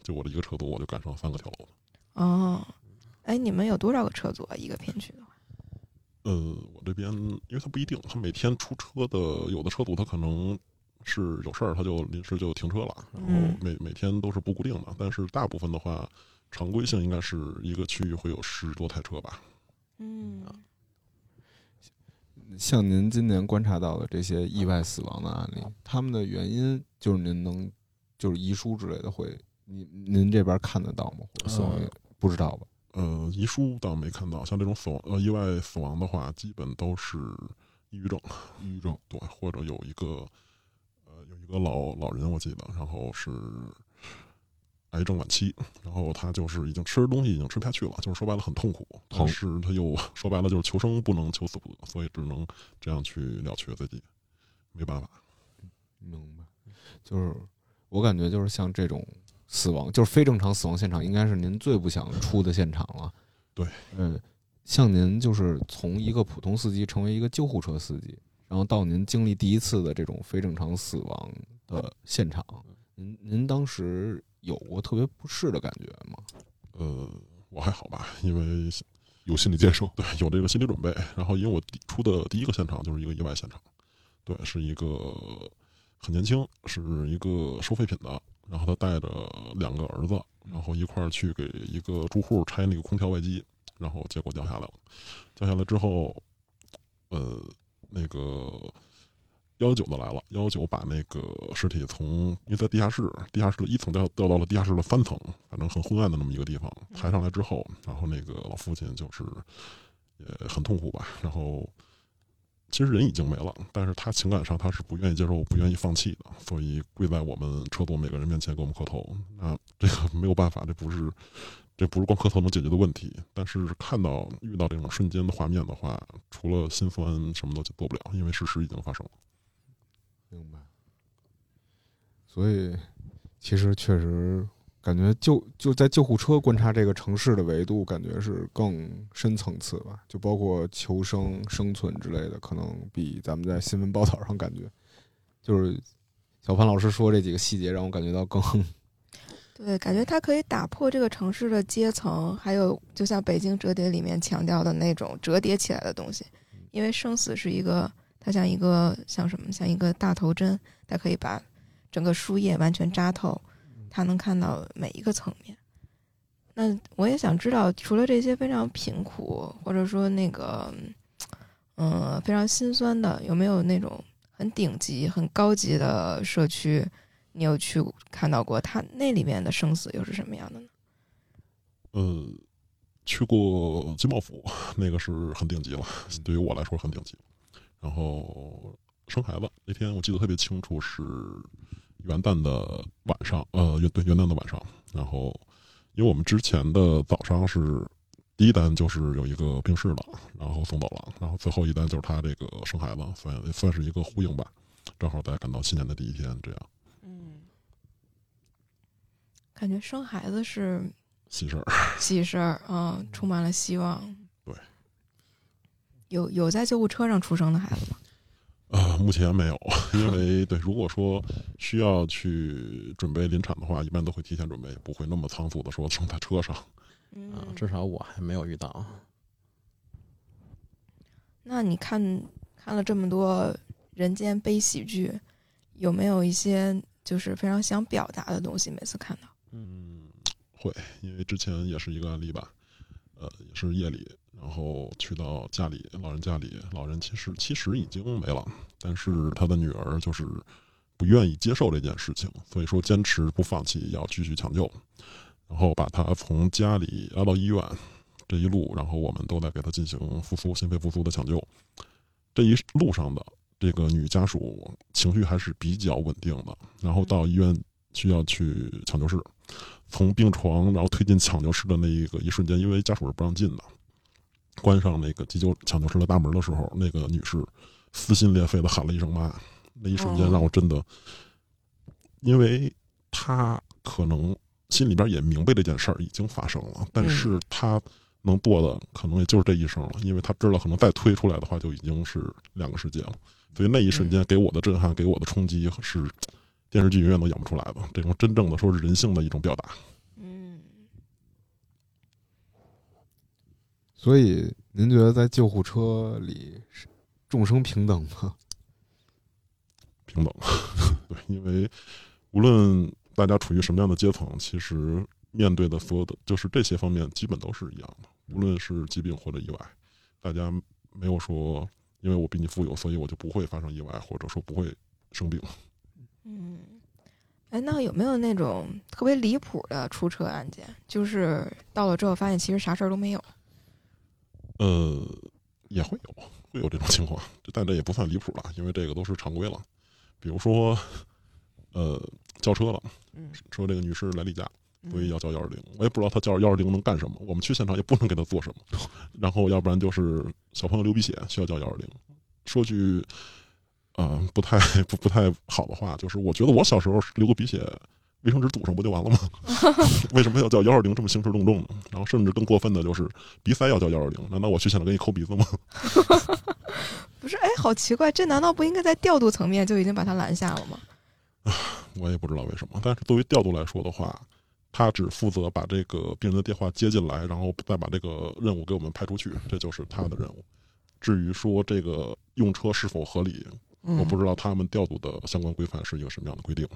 就我这一个车多我就赶上三个跳楼。
哦。哎，你们有多少个车组啊？一个片区的话？
呃，我这边因为它不一定，它每天出车的有的车组他可能是有事儿，它就临时就停车了，然后
嗯
每每天都是不固定的，但是大部分的话，常规性应该是一个区域会有十多台车吧。
嗯，
像您今年观察到的这些意外死亡的案例，他们的原因就是您能就是遗书之类的会，您您这边看得到吗？或者死亡原因不知道吧？
呃，遗书倒没看到，像这种死亡呃意外死亡的话，基本都是抑郁症，
抑郁症，
对，或者有一个呃有一个老老人我记得，然后是癌症晚期，然后他就是已经吃东西已经吃不下去了，就是说白了很痛苦，但
疼
是他又说白了就是求生不能求死不得，所以只能这样去了却自己，没办法。
明白，就是我感觉就是像这种死亡，就是非正常死亡现场，应该是您最不想出的现场了。
对，
嗯，像您就是从一个普通司机成为一个救护车司机，然后到您经历第一次的这种非正常死亡的现场，您您当时有过特别不适的感觉吗？
呃，我还好吧，因为有心理建设，对，有这个心理准备。然后因为我第出的第一个现场就是一个意外现场，对，是一个很年轻，是一个收废品的，然后他带着两个儿子，然后一块儿去给一个住户拆那个空调外机，然后结果掉下来了。掉下来之后，呃，那个幺幺九的来了，幺幺九把那个尸体从因为在地下室，地下室的一层掉掉到了地下室的三层，反正很昏暗的那么一个地方，抬上来之后，然后那个老父亲就是也很痛苦吧，然后其实人已经没了，但是他情感上他是不愿意接受、不愿意放弃的，所以跪在我们车座每个人面前给我们磕头。那这个没有办法，这不是这不是光磕头能解决的问题。但是看到遇到这种瞬间的画面的话，除了心酸，什么都做不了，因为事实已经发生了。
明白。所以，其实确实感觉救就在救护车观察这个城市的维度，感觉是更深层次吧。就包括求生、生存之类的，可能比咱们在新闻报道上感觉，就是小潘老师说这几个细节，让我感觉到更
对，感觉它可以打破这个城市的阶层，还有就像《北京折叠》里面强调的那种折叠起来的东西，因为生死是一个，它像一个像什么，像一个大头针，它可以把整个书页完全扎透，它能看到每一个层面。那我也想知道，除了这些非常贫苦，或者说那个，嗯，非常心酸的，有没有那种很顶级、很高级的社区？你有去看到过他那里面的生死又是什么样的呢？
呃，去过金茂府，那个是很顶级了，对于我来说很顶级。然后生孩子那天我记得特别清楚，是元旦的晚上，呃，元对元旦的晚上。然后因为我们之前的早上是第一单就是有一个病逝了，然后送走了，然后最后一单就是他这个生孩子，算算是一个呼应吧。正好在赶到新年的第一天，这样。
嗯，感觉生孩子是
喜事儿，
喜事儿，嗯，充满了希望。
对，
有有在救护车上出生的孩子吗？
啊，目前没有，因为对，如果说需要去准备临产的话，一般都会提前准备，不会那么仓促的说送在车上。
啊，
嗯，
至少我还没有遇到。
那你看看了这么多人间悲喜剧，有没有一些就是非常想表达的东西？每次看到，
嗯，会，因为之前也是一个案例吧，呃，也是夜里，然后去到家里，老人家里，老人其实其实已经没了，但是他的女儿就是不愿意接受这件事情，所以说坚持不放弃，要继续抢救，然后把他从家里拉到医院，这一路，然后我们都在给他进行复苏、心肺复苏的抢救，这一路上的这个女家属情绪还是比较稳定的，然后到医院需要去抢救室。从病床然后推进抢救室的那一个一瞬间，因为家属是不让进的，关上那个急救抢救室的大门的时候，那个女士撕心裂肺的喊了一声“妈”，那一瞬间让我真的，因为她可能心里边也明白这件事儿已经发生了，但是她能做的可能也就是这一声了，因为她知道可能再推出来的话就已经是两个世界了，所以那一瞬间给我的震撼，给我的冲击是。电视剧永远都演不出来的这种真正的说是人性的一种表达。
嗯，
所以，您觉得在救护车里是众生平等吗？
平等，对，因为无论大家处于什么样的阶层，其实面对的所有的就是这些方面，基本都是一样的。无论是疾病或者意外，大家没有说因为我比你富有，所以我就不会发生意外，或者说不会生病。
嗯，哎，那有没有那种特别离谱的出车案件？就是到了之后发现其实啥事儿都没有。
呃，也会有，会有这种情况，但这也不算离谱了，因为这个都是常规了。比如说，呃，叫车了，
嗯，
说这个女士来例假，所以要叫幺二零。我也不知道她叫幺二零能干什么，我们去现场也不能给她做什么。然后，要不然就是小朋友流鼻血，需要叫幺二零。说句。啊，不太 不不太好的话，就是我觉得我小时候流个鼻血，卫生纸堵上不就完了吗？为什么要叫幺二零这么兴师动众呢？然后甚至更过分的就是鼻塞要叫幺二零，难道我去现场给你抠鼻子吗？
不是，哎，好奇怪，这难道不应该在调度层面就已经把他拦下了吗？
我也不知道为什么，但是作为调度来说的话，他只负责把这个病人的电话接进来，然后再把这个任务给我们派出去，这就是他的任务。至于说这个用车是否合理？我不知道他们调度的相关规范是一个什么样的规定。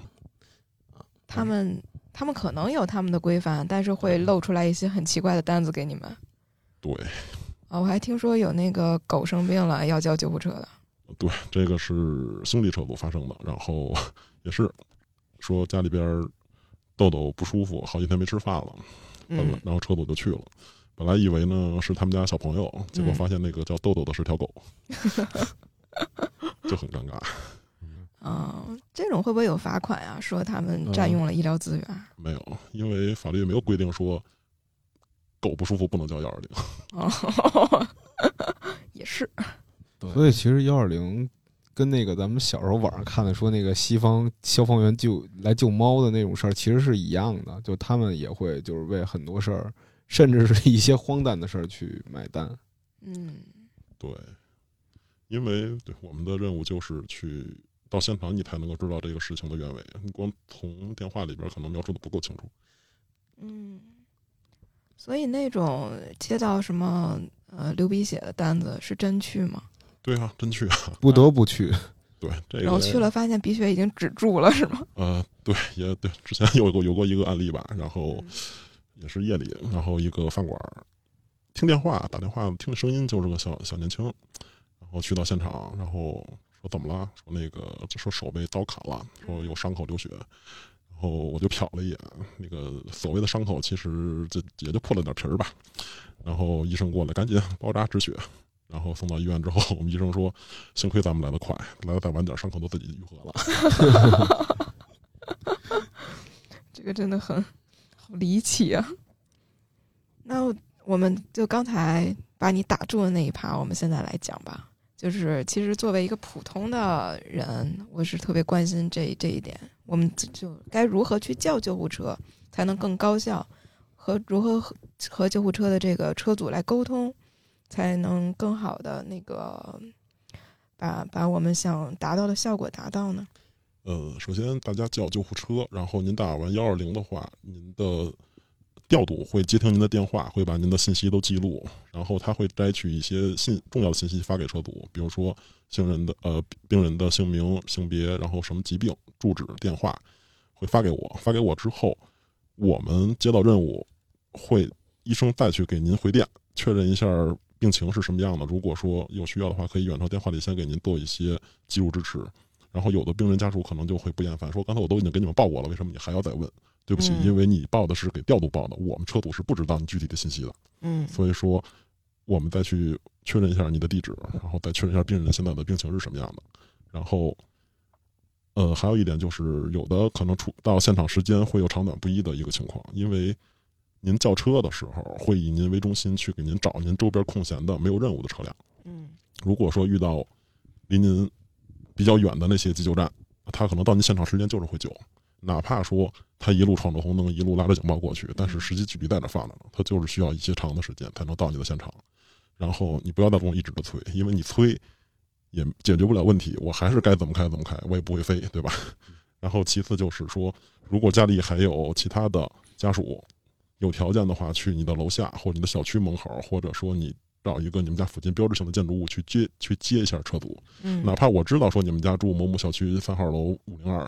他们他们可能有他们的规范，但是会露出来一些很奇怪的单子给你们。
对。
啊，我还听说有那个狗生病了要叫救护车的。
对，这个是兄弟车主发生的，然后也是说家里边豆豆不舒服，好几天没吃饭了，
嗯，
然后车主就去了。本来以为呢是他们家小朋友，结果发现那个叫豆豆的是条狗。就很尴尬。
嗯，这种会不会有罚款呀？说他们占用了医疗资源？
没有，因为法律也没有规定说狗不舒服不能叫幺二零。
哦，也是。
对，
所以其实幺二零跟那个咱们小时候网上看的说那个西方消防员救来救猫的那种事儿，其实是一样的，就他们也会就是为很多事儿，甚至是一些荒诞的事儿去买单。
嗯
对，因为对我们的任务就是去到现场，你才能够知道这个事情的原委。你光从电话里边可能描述的不够清楚。
嗯，所以那种接到什么呃流鼻血的单子是真去吗？
对啊，真去啊。
不得不去，
对，这个
然后去了发现鼻血已经止住了是吗？
呃，对，也对，之前有过有过一个案例吧，然后
嗯
也是夜里，然后一个饭馆儿听电话打电话听声音就是个小小年轻，然后去到现场，然后说怎么了？说那个就说手被刀砍了，说有伤口流血，然后我就瞟了一眼，那个所谓的伤口其实就也就破了点皮儿吧，然后医生过来赶紧包扎止血。然后送到医院之后，我们医生说：“幸亏咱们来得快，来的再晚点，伤口都自己愈合了。”
这个真的很好离奇啊。那我们就刚才把你打住的那一趴，我们现在来讲吧。就是其实作为一个普通的人，我是特别关心这这一点。我们就该如何去叫救护车才能更高效，和如何和和救护车的这个车组来沟通，才能更好的那个把把我们想达到的效果达到呢？
呃，首先大家叫救护车，然后您打完幺二零的话，您的调度会接听您的电话，会把您的信息都记录，然后他会摘取一些信重要的信息发给车主，比如说姓人的呃病人的姓名、性别，然后什么疾病、住址、电话，会发给我。发给我之后，我们接到任务，会医生再去给您回电，确认一下病情是什么样的。如果说有需要的话，可以远程电话里先给您做一些记录支持。然后有的病人家属可能就会不厌烦，说刚才我都已经给你们报过了，为什么你还要再问？对不起，
嗯。
因为你报的是给调度报的，我们车主是不知道你具体的信息的，
嗯。
所以说我们再去确认一下你的地址，然后再确认一下病人现在的病情是什么样的。然后，呃，还有一点就是，有的可能出到现场时间会有长短不一的一个情况，因为您叫车的时候会以您为中心去给您找您周边空闲的没有任务的车辆。
嗯。
如果说遇到离您比较远的那些急救站，他可能到您现场时间就是会救，哪怕说他一路闯着红灯，一路拉着警报过去，但是实际距离在那放着呢，他就是需要一些长的时间才能到你的现场。然后你不要再跟我一直的催，因为你催也解决不了问题，我还是该怎么开怎么开，我也不会飞，对吧？然后其次就是说，如果家里还有其他的家属有条件的话，去你的楼下或者你的小区门口，或者说你找一个你们家附近标志性的建筑物去接去接一下车组，
嗯，
哪怕我知道说你们家住某某小区三号楼五零二，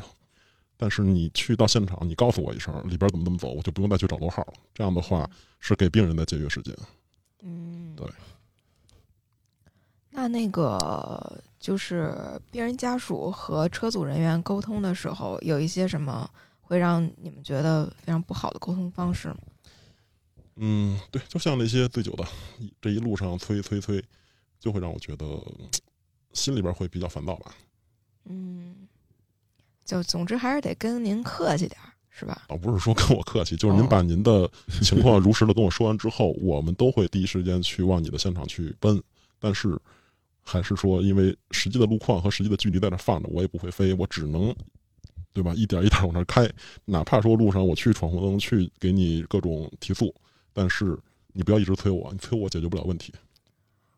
但是你去到现场，你告诉我一声里边怎么怎么走，我就不用再去找楼号了。这样的话是给病人在节约时间。
嗯，
对。
那那个就是病人家属和车组人员沟通的时候，有一些什么会让你们觉得非常不好的沟通方式吗？
嗯，对，就像那些醉酒的，这一路上催催催，就会让我觉得嗯心里边会比较烦躁吧。
嗯，就总之还是得跟您客气点儿，是吧？
啊不是说跟我客气，就是您
哦
把您的情况如实的跟我说完之后，我们都会第一时间去往你的现场去奔。但是，还是说，因为实际的路况和实际的距离在那放着，我也不会飞，我只能，对吧？一点一点往那儿开。哪怕说路上我去闯红灯，去给你各种提速，但是你不要一直催我，你催我解决不了问题。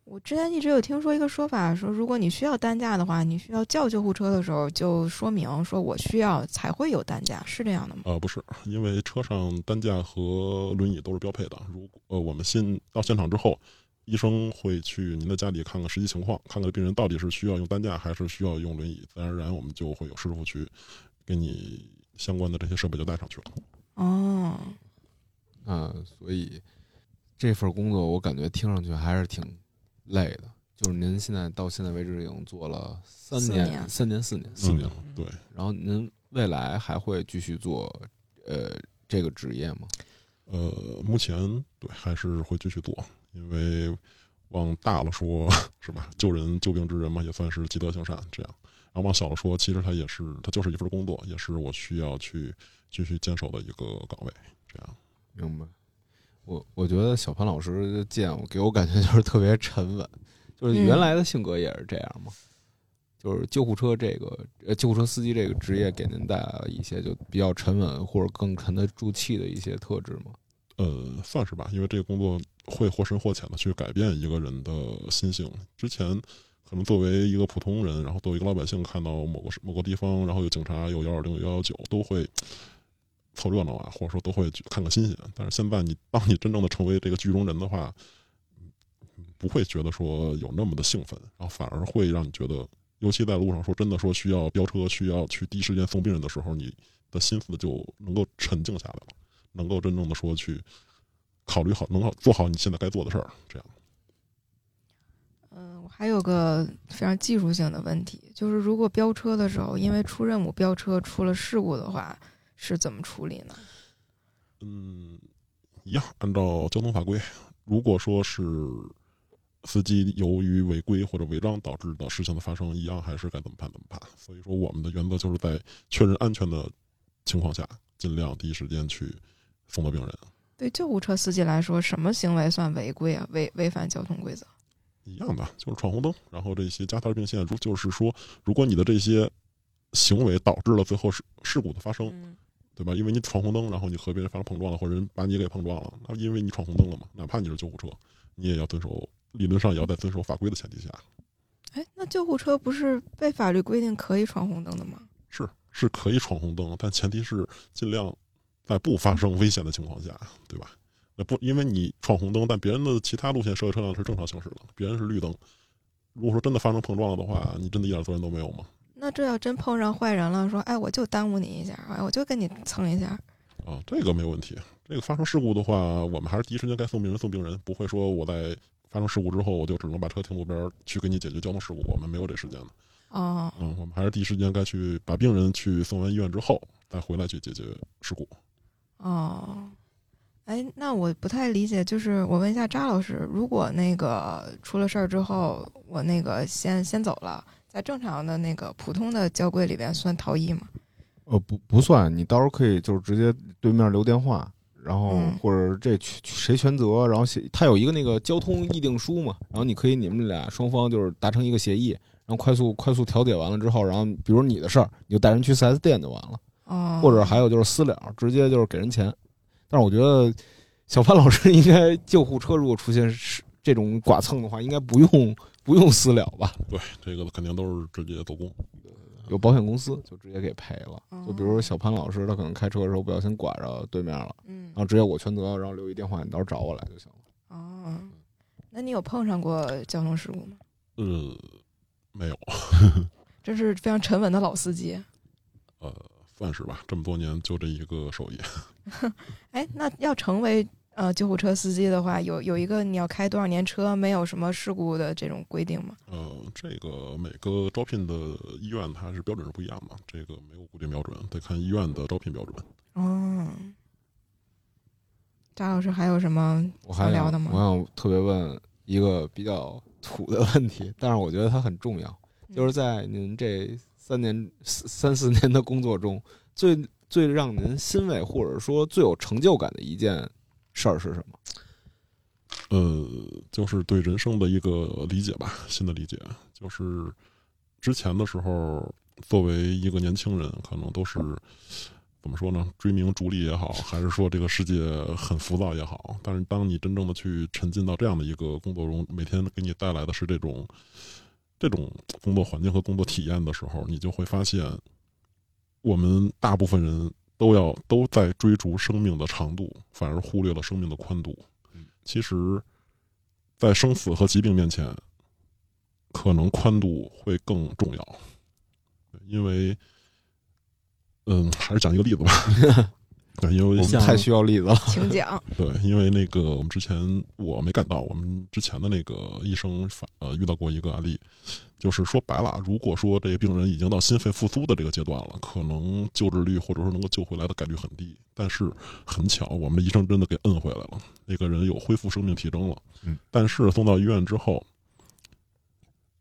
我之前一直有听说一个说法，说如果你需要担架的话，你需要叫救护车的时候，就说明说我需要才会有担架，是这样的吗？
呃，不是，因为车上担架和轮椅都是标配的。如果呃我们先到现场之后，医生会去您的家里看看实际情况，看看病人到底是需要用担架还是需要用轮椅。自然而然，我们就会有师傅去给你相关的这些设备就带上去了。
哦，
嗯，所以这份工作我感觉听上去还是挺累的。就是您现在到现在为止已经做了三年、三年、四年、四年
四年了，对，
然后您未来还会继续做呃这个职业吗？
呃，目前对还是会继续做，因为往大了说，是吧？救人救病之人嘛，也算是积德行善这样。然后往小了说，其实它也是，它就是一份工作，也是我需要去继续坚守的一个岗位。这样，
明白。我我觉得小潘老师见我给我感觉就是特别沉稳，就是原来的性格也是这样嘛。就是救护车这个呃救护车司机这个职业给您带来了一些就比较沉稳或者更沉得住气的一些特质吗？
呃，算是吧，因为这个工作会或深或浅的去改变一个人的心性。之前。可能作为一个普通人，然后作为一个老百姓，看到某个某个地方，然后有警察，有幺二零，有幺幺九，都会凑热闹啊，或者说都会去看个新鲜。但是现在，你当你真正的成为这个剧中人的话，不会觉得说有那么的兴奋，然后反而会让你觉得，尤其在路上说真的说需要飙车，需要去第一时间送病人的时候，你的心思就能够沉静下来了，能够真正的说去考虑好，能够做好你现在该做的事儿，这样。
嗯，我还有个非常技术性的问题，就是如果飙车的时候，因为出任务飙车出了事故的话，是怎么处理呢？
嗯，一样，按照交通法规，如果说是司机由于违规或者违章导致的事情的发生，一样还是该怎么判怎么判。所以说，我们的原则就是在确认安全的情况下，尽量第一时间去送到病人。
对救护车司机来说，什么行为算违规啊？违违反交通规则？
一样的，就是闯红灯，然后这些加塞并线，如就是说，如果你的这些行为导致了最后事事故的发生，对吧？因为你闯红灯，然后你和别人发生碰撞了，或者人把你给碰撞了，那因为你闯红灯了嘛，哪怕你是救护车，你也要遵守，理论上也要在遵守法规的前提下。
哎，那救护车不是被法律规定可以闯红灯的吗？
是，是可以闯红灯，但前提是尽量在不发生危险的情况下，对吧？那不，因为你闯红灯，但别人的其他路线设的车辆是正常行驶的，别人是绿灯。如果说真的发生碰撞了的话，你真的一点责任都没有吗？
那这要真碰上坏人了，说哎，我就耽误你一下，哎，我就跟你蹭一下。
啊，这个没有问题。这个发生事故的话，我们还是第一时间该送病人送病人，不会说我在发生事故之后，我就只能把车停路边去给你解决交通事故，我们没有这时间的。
哦，
嗯，我们还是第一时间该去把病人去送完医院之后，再回来去解决事故。
哦。哎，那我不太理解，就是我问一下扎老师，如果那个出了事儿之后，我那个先先走了，在正常的那个普通的交规里边算逃逸吗？
呃，不不算，你到时候可以就是直接对面留电话，然后或者这谁全责，然后写他有一个那个交通议定书嘛，然后你可以你们俩双方就是达成一个协议，然后快速快速调解完了之后，然后比如你的事儿，你就带人去四 S 店就完了，
哦，
或者还有就是私了，直接就是给人钱。但是我觉得，小潘老师应该 救护车如果出现是这种剐蹭的话，应该不用不用私了吧？
对，这个肯定都是直接走公，
有保险公司就直接给赔了。就比如说小潘老师，他可能开车的时候不小心剐着对面了，
嗯，
然后直接我全责，然后留一电话，你到时候找我来就行了。
哦，那你有碰上过交通事故吗？
呃，没有，
这是非常沉稳的老司机。
呃。算是吧，这么多年就这一个手艺。
哎，那要成为呃救护车司机的话，有有一个你要开多少年车，没有什么事故的这种规定吗？
呃，这个每个招聘的医院它是标准是不一样的，这个没有固定标准，得看医院的招聘标准。
哦，张老师还有什么
想
聊的吗？
我想特别问一个比较 土的问题，但是我觉得它很重要，就是在您这。三年三四年的工作中，最最让您欣慰或者说最有成就感的一件事儿是什么？
呃，就是对人生的一个理解吧，新的理解。就是之前的时候，作为一个年轻人，可能都是怎么说呢？追名逐利也好，还是说这个世界很浮躁也好，但是当你真正的去沉浸到这样的一个工作中，每天给你带来的是这种。这种工作环境和工作体验的时候，你就会发现，我们大部分人都要都在追逐生命的长度，反而忽略了生命的宽度。其实，在生死和疾病面前，可能宽度会更重要。因为，嗯，还是讲一个例子吧。对，因为
我们太需要例子了。
请讲。
对，因为那个我们之前我没赶到，我们之前的那个医生反呃遇到过一个案例，就是说白了，如果说这个病人已经到心肺复苏的这个阶段了，可能救治率或者说能够救回来的概率很低。但是很巧，我们的医生真的给摁回来了，那个人有恢复生命体征了。
嗯，
但是送到医院之后，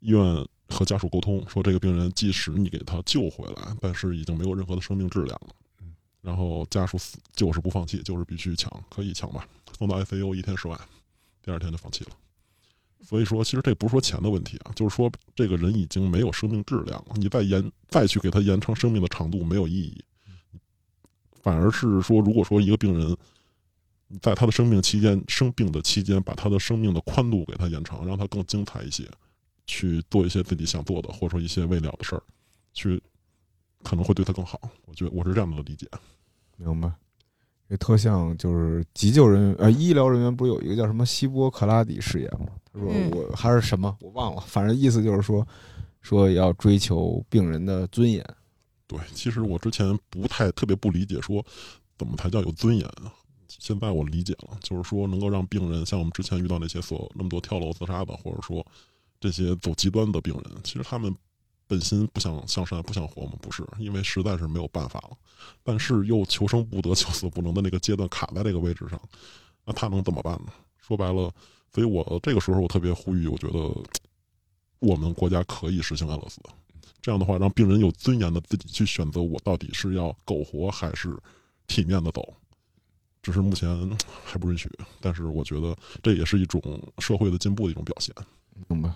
医院和家属沟通说，这个病人即使你给他救回来，但是已经没有任何的生命质量了。然后家属死就是不放弃，就是必须抢，可以抢吧。送到 ICU 一天十万，第二天就放弃了。所以说，其实这不是说钱的问题啊，就是说这个人已经没有生命质量了，你再延再去给他延长生命的长度没有意义，反而是说，如果说一个病人在他的生命期间生病的期间，把他的生命的宽度给他延长，让他更精彩一些，去做一些自己想做的或者说一些未了的事儿，去可能会对他更好。我觉得我是这样的理解。
明白。这特像就是急救人员呃医疗人员不是有一个叫什么希波克拉底誓言吗？他说
嗯
我还是什么我忘了，反正意思就是说说要追求病人的尊严。
对，其实我之前不太特别不理解，说怎么才叫有尊严啊？现在我理解了，就是说能够让病人像我们之前遇到那些所那么多跳楼自杀的，或者说这些走极端的病人，其实他们本心不想向善，不想活吗？不是，因为实在是没有办法了，但是又求生不得，求死不能的那个阶段卡在这个位置上，那他能怎么办呢？说白了，所以我这个时候我特别呼吁，我觉得我们国家可以实行安乐死。这样的话，让病人有尊严的自己去选择，我到底是要苟活还是体面的走。只是目前还不允许，但是我觉得这也是一种社会的进步的一种表现。
明白？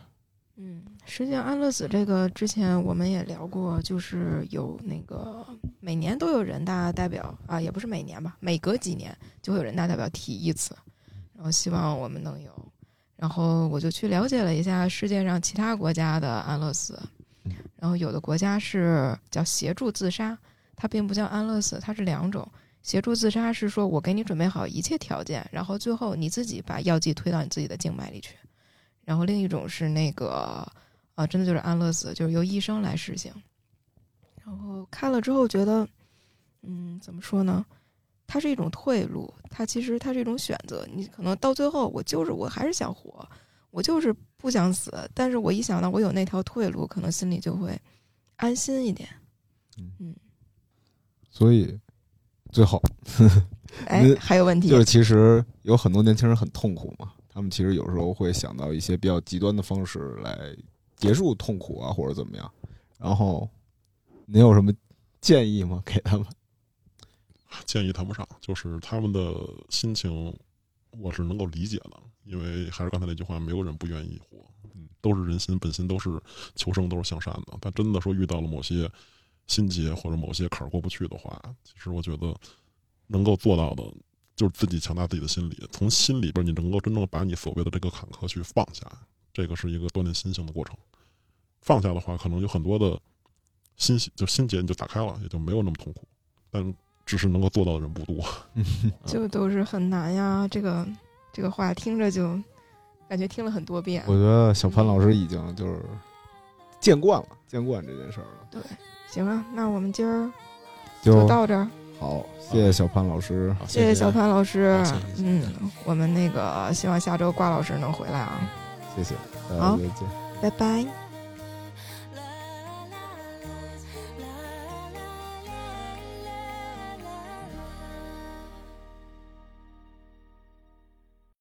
嗯，实际上安乐死这个之前我们也聊过，就是有那个每年都有人大代表啊，也不是每年吧，每隔几年就会有人大代表提一次，然后希望我们能有。然后我就去了解了一下世界上其他国家的安乐死，然后有的国家是叫协助自杀，它并不叫安乐死，它是两种。协助自杀是说我给你准备好一切条件，然后最后你自己把药剂推到你自己的静脉里去。然后另一种是那个啊，真的就是安乐死，就是由医生来实行。然后看了之后觉得，嗯，怎么说呢？它是一种退路，它其实它是一种选择。你可能到最后，我就是我还是想活，我就是不想死，但是我一想到我有那条退路，可能心里就会安心一点。
嗯所以最后
哎，还有问题？
就是其实有很多年轻人很痛苦嘛，他们其实有时候会想到一些比较极端的方式来结束痛苦啊，或者怎么样。然后您有什么建议吗？给他们？
建议谈不上，就是他们的心情，我是能够理解的，因为还是刚才那句话，没有人不愿意活，都是人心，本心都是求生，都是向善的。但真的说遇到了某些心结或者某些坎儿过不去的话，其实我觉得能够做到的，就是自己强大自己的心理，从心里边你能够真正把你所谓的这个坎坷去放下，这个是一个锻炼心性的过程。放下的话，可能有很多的心就心结你就打开了，也就没有那么痛苦。但只是能够做到的人不多。
就都是很难呀。这个这个话听着就感觉听了很多遍。
我觉得小潘老师已经就是见惯了，见惯这件事儿了。
行啊，那我们今儿
就
就到这儿。
好，谢谢小潘老师。
好
谢谢小潘老师
好谢谢。
嗯，我们那个希望下周瓜老师能回来啊，
谢谢，
好
再见。
拜拜。